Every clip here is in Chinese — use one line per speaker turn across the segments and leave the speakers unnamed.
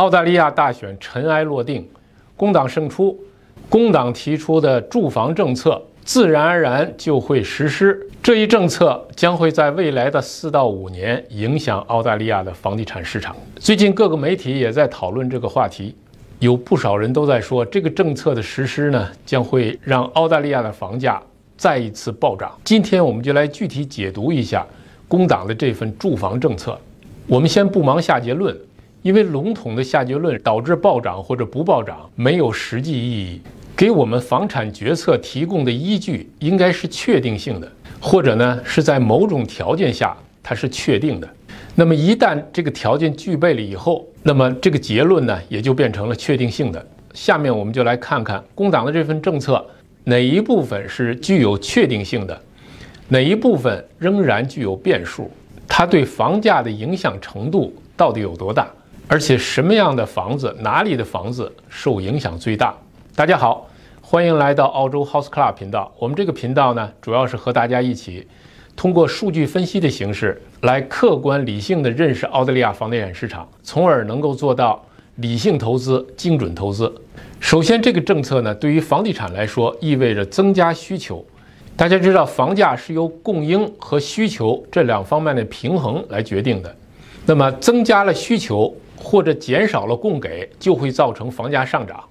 澳大利亚大选尘埃落定，工党胜出，工党提出的住房政策自然而然就会实施。这一政策将会在未来的四到五年影响澳大利亚的房地产市场。最近各个媒体也在讨论这个话题，有不少人都在说，这个政策的实施呢，将会让澳大利亚的房价再一次暴涨。今天我们就来具体解读一下工党的这份住房政策。我们先不忙下结论。因为笼统的下结论导致暴涨或者不暴涨没有实际意义，给我们房产决策提供的依据应该是确定性的，或者呢是在某种条件下它是确定的。那么一旦这个条件具备了以后，那么这个结论呢也就变成了确定性的。下面我们就来看看工党的这份政策哪一部分是具有确定性的，哪一部分仍然具有变数，它对房价的影响程度到底有多大？而且什么样的房子，哪里的房子受影响最大？大家好，欢迎来到澳洲 House Club 频道。我们这个频道呢，主要是和大家一起通过数据分析的形式来客观理性的认识澳大利亚房地产市场，从而能够做到理性投资、精准投资。首先，这个政策呢，对于房地产来说，意味着增加需求。大家知道，房价是由供应和需求这两方面的平衡来决定的。那么，增加了需求。或者减少了供给，就会造成房价上涨。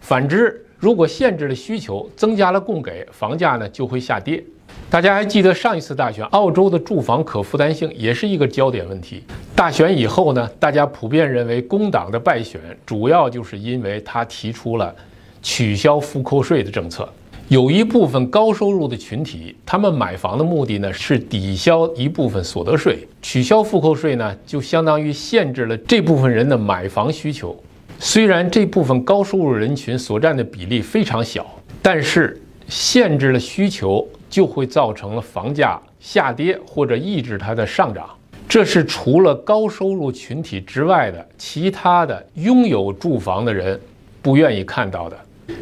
反之，如果限制了需求，增加了供给，房价呢就会下跌。大家还记得上一次大选，澳洲的住房可负担性也是一个焦点问题。大选以后呢，大家普遍认为工党的败选主要就是因为他提出了取消复扣税的政策。有一部分高收入的群体，他们买房的目的呢是抵消一部分所得税，取消复扣税呢，就相当于限制了这部分人的买房需求。虽然这部分高收入人群所占的比例非常小，但是限制了需求，就会造成了房价下跌或者抑制它的上涨。这是除了高收入群体之外的其他的拥有住房的人不愿意看到的。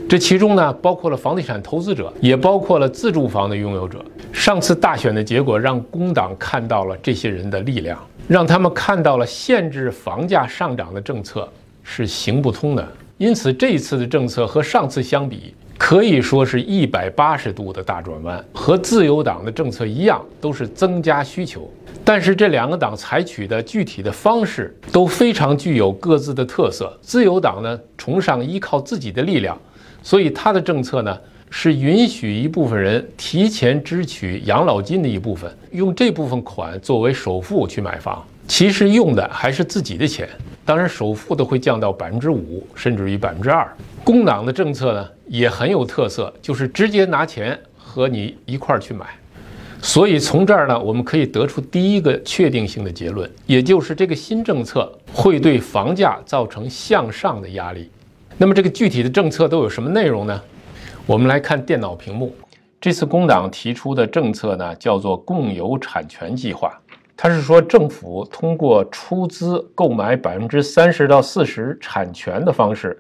这其中呢，包括了房地产投资者，也包括了自住房的拥有者。上次大选的结果让工党看到了这些人的力量，让他们看到了限制房价上涨的政策是行不通的。因此，这一次的政策和上次相比，可以说是一百八十度的大转弯。和自由党的政策一样，都是增加需求。但是这两个党采取的具体的方式都非常具有各自的特色。自由党呢，崇尚依靠自己的力量。所以他的政策呢，是允许一部分人提前支取养老金的一部分，用这部分款作为首付去买房。其实用的还是自己的钱，当然首付都会降到百分之五，甚至于百分之二。工党的政策呢也很有特色，就是直接拿钱和你一块儿去买。所以从这儿呢，我们可以得出第一个确定性的结论，也就是这个新政策会对房价造成向上的压力。那么这个具体的政策都有什么内容呢？我们来看电脑屏幕。这次工党提出的政策呢，叫做共有产权计划。它是说政府通过出资购买百分之三十到四十产权的方式，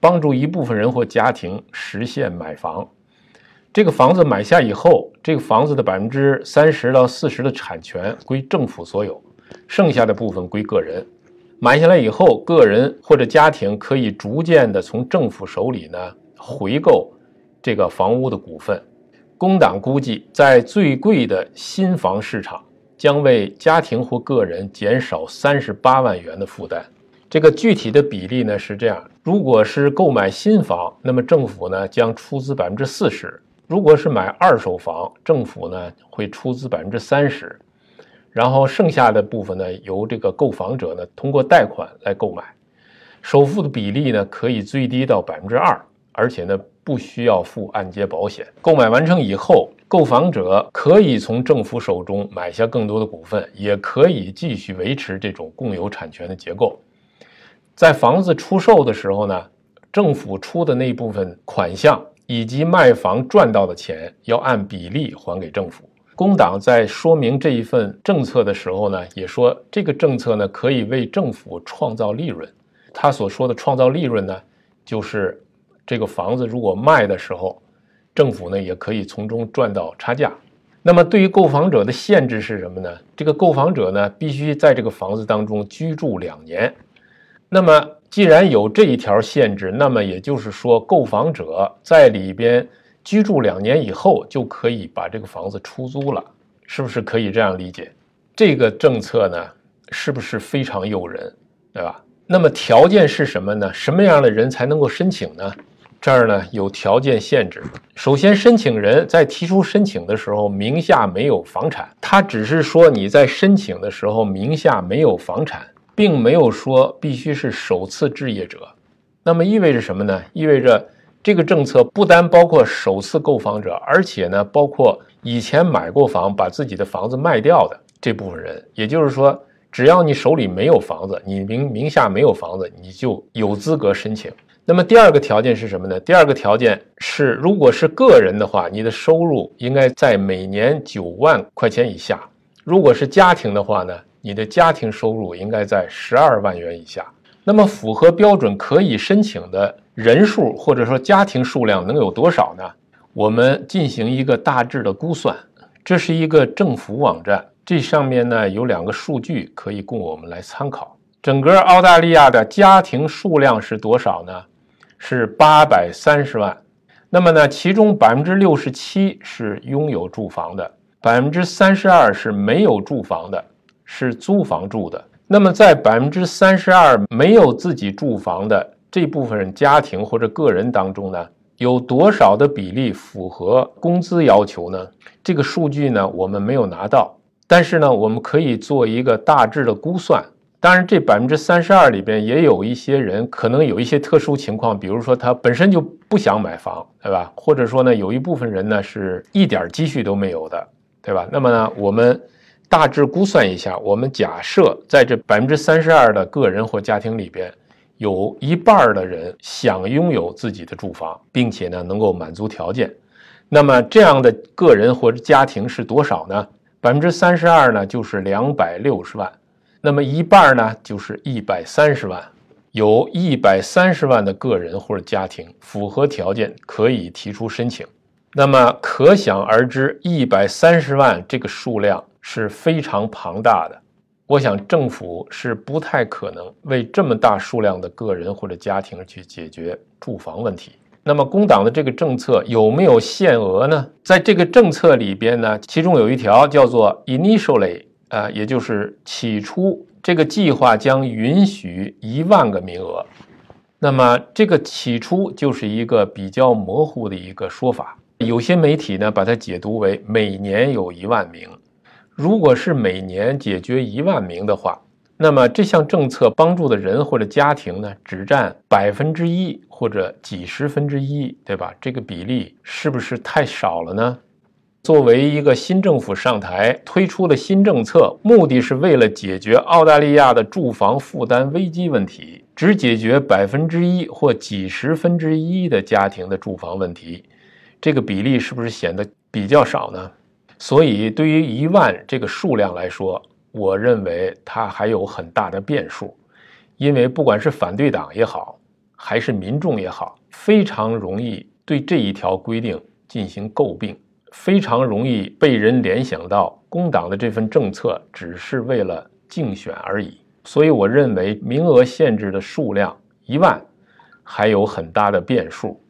帮助一部分人或家庭实现买房。这个房子买下以后，这个房子的百分之三十到四十的产权归政府所有，剩下的部分归个人。买下来以后，个人或者家庭可以逐渐的从政府手里呢回购这个房屋的股份。工党估计，在最贵的新房市场，将为家庭或个人减少三十八万元的负担。这个具体的比例呢是这样：如果是购买新房，那么政府呢将出资百分之四十；如果是买二手房，政府呢会出资百分之三十。然后剩下的部分呢，由这个购房者呢通过贷款来购买，首付的比例呢可以最低到百分之二，而且呢不需要付按揭保险。购买完成以后，购房者可以从政府手中买下更多的股份，也可以继续维持这种共有产权的结构。在房子出售的时候呢，政府出的那部分款项以及卖房赚到的钱，要按比例还给政府。工党在说明这一份政策的时候呢，也说这个政策呢可以为政府创造利润。他所说的创造利润呢，就是这个房子如果卖的时候，政府呢也可以从中赚到差价。那么对于购房者的限制是什么呢？这个购房者呢必须在这个房子当中居住两年。那么既然有这一条限制，那么也就是说，购房者在里边居住两年以后就可以把这个房子出租了，是不是可以这样理解？这个政策呢，是不是非常诱人，对吧？那么条件是什么呢？什么样的人才能够申请呢？这儿呢有条件限制。首先，申请人在提出申请的时候名下没有房产，他只是说你在申请的时候名下没有房产。并没有说必须是首次置业者，那么意味着什么呢？意味着这个政策不单包括首次购房者，而且呢，包括以前买过房把自己的房子卖掉的这部分人。也就是说，只要你手里没有房子，你名名下没有房子，你就有资格申请。那么第二个条件是什么呢？第二个条件是，如果是个人的话，你的收入应该在每年九万块钱以下；如果是家庭的话呢？你的家庭收入应该在十二万元以下。那么符合标准可以申请的人数或者说家庭数量能有多少呢？我们进行一个大致的估算。这是一个政府网站，这上面呢有两个数据可以供我们来参考。整个澳大利亚的家庭数量是多少呢？是八百三十万。那么呢，其中百分之六十七是拥有住房的，百分之三十二是没有住房的。是租房住的，那么在百分之三十二没有自己住房的这部分家庭或者个人当中呢，有多少的比例符合工资要求呢？这个数据呢，我们没有拿到，但是呢，我们可以做一个大致的估算。当然，这百分之三十二里边也有一些人可能有一些特殊情况，比如说他本身就不想买房，对吧？或者说呢，有一部分人呢是一点积蓄都没有的，对吧？那么呢，我们。大致估算一下，我们假设在这百分之三十二的个人或家庭里边，有一半的人想拥有自己的住房，并且呢能够满足条件。那么这样的个人或者家庭是多少呢？百分之三十二呢就是两百六十万，那么一半呢就是一百三十万。有一百三十万的个人或者家庭符合条件，可以提出申请。那么可想而知，一百三十万这个数量。是非常庞大的，我想政府是不太可能为这么大数量的个人或者家庭去解决住房问题。那么工党的这个政策有没有限额呢？在这个政策里边呢，其中有一条叫做 initially，啊，也就是起初这个计划将允许一万个名额。那么这个起初就是一个比较模糊的一个说法，有些媒体呢把它解读为每年有一万名。如果是每年解决一万名的话，那么这项政策帮助的人或者家庭呢，只占百分之一或者几十分之一，对吧？这个比例是不是太少了呢？作为一个新政府上台推出的新政策，目的是为了解决澳大利亚的住房负担危机问题，只解决百分之一或几十分之一的家庭的住房问题，这个比例是不是显得比较少呢？所以，对于一万这个数量来说，我认为它还有很大的变数，因为不管是反对党也好，还是民众也好，非常容易对这一条规定进行诟病，非常容易被人联想到工党的这份政策只是为了竞选而已。所以，我认为名额限制的数量一万还有很大的变数。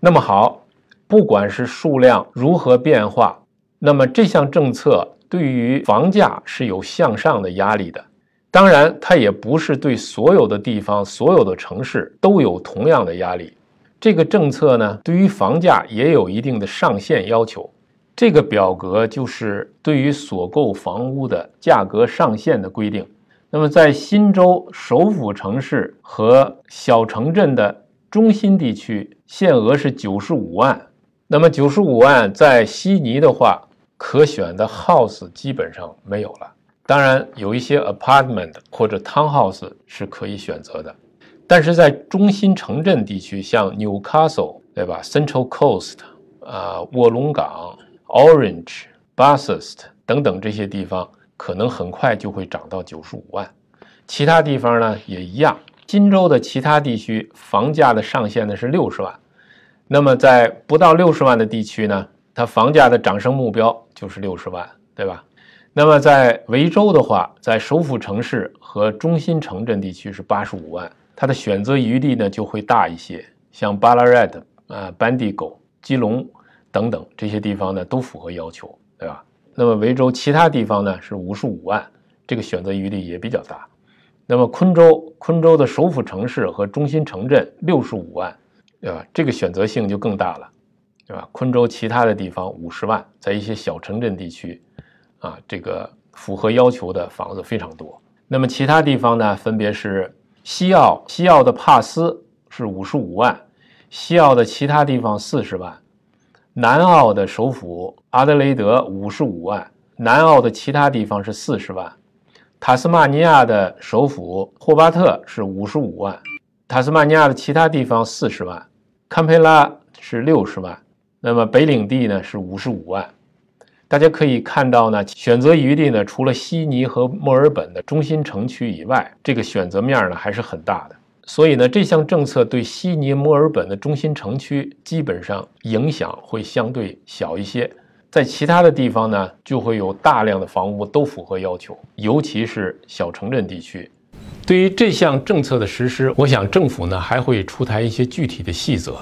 那么好，不管是数量如何变化。那么这项政策对于房价是有向上的压力的，当然它也不是对所有的地方、所有的城市都有同样的压力。这个政策呢，对于房价也有一定的上限要求。这个表格就是对于所购房屋的价格上限的规定。那么在新州首府城市和小城镇的中心地区，限额是九十五万。那么九十五万在悉尼的话。可选的 house 基本上没有了，当然有一些 apartment 或者 townhouse 是可以选择的，但是在中心城镇地区，像 Newcastle 对吧，Central Coast 啊，卧龙岗、Orange、Bathurst 等等这些地方，可能很快就会涨到九十五万。其他地方呢也一样，金州的其他地区房价的上限呢是六十万，那么在不到六十万的地区呢？它房价的涨升目标就是六十万，对吧？那么在维州的话，在首府城市和中心城镇地区是八十五万，它的选择余地呢就会大一些。像巴拉瑞特啊、班迪狗、基隆等等这些地方呢都符合要求，对吧？那么维州其他地方呢是五十五万，这个选择余地也比较大。那么昆州，昆州的首府城市和中心城镇六十五万，对吧？这个选择性就更大了，对吧？昆州其他的地方五十万，在一些小城镇地区，啊，这个符合要求的房子非常多。那么其他地方呢，分别是西澳，西澳的帕斯是五十五万，西澳的其他地方四十万。南澳的首府阿德雷德五十五万，南澳的其他地方是四十万。塔斯马尼亚的首府霍巴特是五十五万，塔斯马尼亚的其他地方四十万。堪培拉是六十万，那么北领地呢是五十五万。大家可以看到呢，选择余地呢，除了悉尼和墨尔本的中心城区以外，这个选择面呢还是很大的。所以呢，这项政策对悉尼、墨尔本的中心城区基本上影响会相对小一些，在其他的地方呢，就会有大量的房屋都符合要求，尤其是小城镇地区。对于这项政策的实施，我想政府呢还会出台一些具体的细则，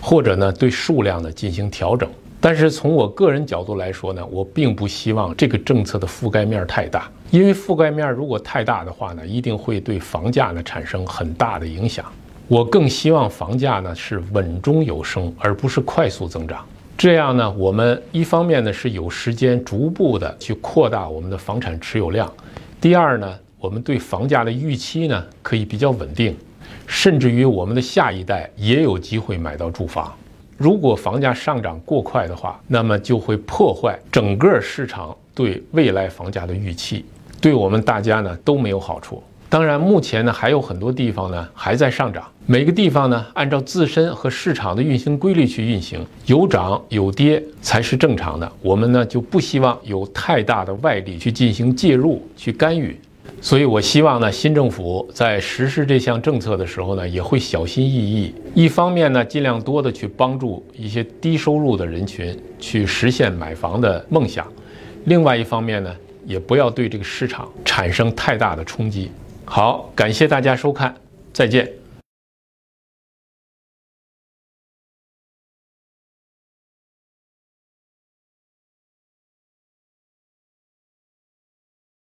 或者呢对数量呢进行调整。但是从我个人角度来说呢，我并不希望这个政策的覆盖面太大，因为覆盖面如果太大的话呢，一定会对房价呢产生很大的影响。我更希望房价呢是稳中有升，而不是快速增长。这样呢，我们一方面呢是有时间逐步的去扩大我们的房产持有量，第二呢，我们对房价的预期呢可以比较稳定，甚至于我们的下一代也有机会买到住房。如果房价上涨过快的话，那么就会破坏整个市场对未来房价的预期，对我们大家呢都没有好处。当然，目前呢还有很多地方呢还在上涨，每个地方呢按照自身和市场的运行规律去运行，有涨有跌才是正常的。我们呢就不希望有太大的外力去进行介入、去干预。所以，我希望呢，新政府在实施这项政策的时候呢，也会小心翼翼。一方面呢，尽量多的去帮助一些低收入的人群去实现买房的梦想；另外一方面呢，也不要对这个市场产生太大的冲击。好，感谢大家收看，再见。